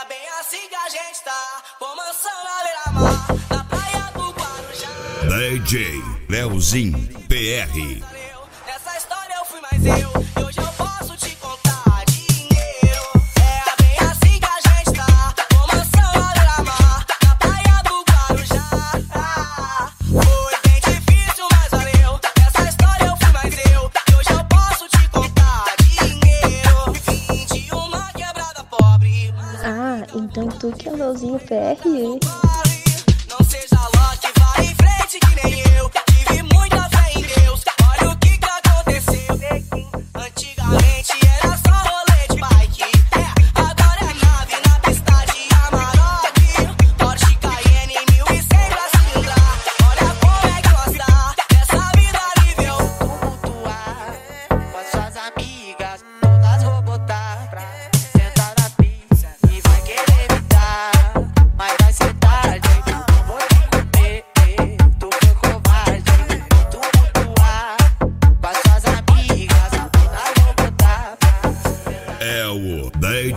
É bem assim que a gente tá, com mansão na beira-mar, na praia do Guarujá. DJ Leozinho PR. Que é LOLzinho PR.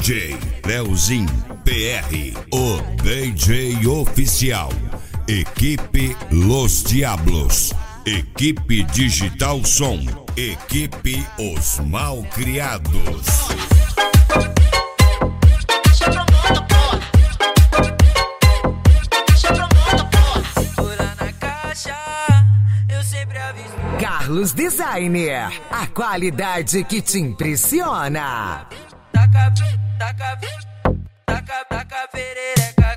DJ Leozin PR, o DJ oficial. Equipe Los Diablos, Equipe Digital Som, Equipe Os Malcriados. Carlos Designer, a qualidade que te impressiona taca, taca, taca perereca.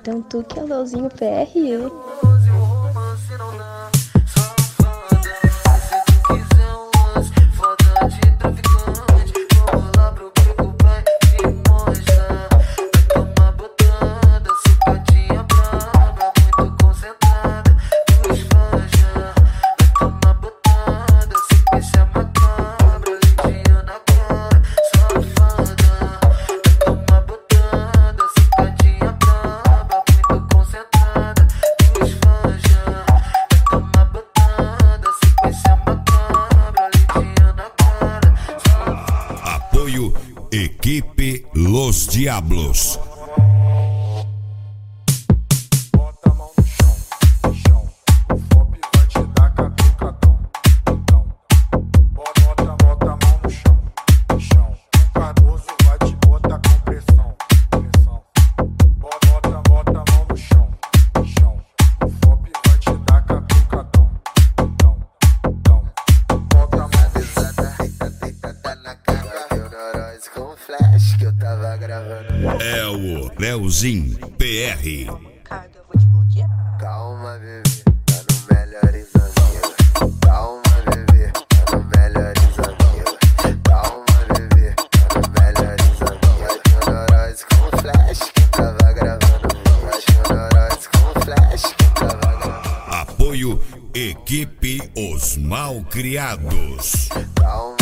Então tu que é o Leozinho PRU. Apoio Equipe Los Diablos. gravando. É o Leozinho PR. Calma, bebê. Calma. Calma, Apoio Equipe Os Malcriados. Calma.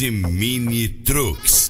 e Mini Trucks.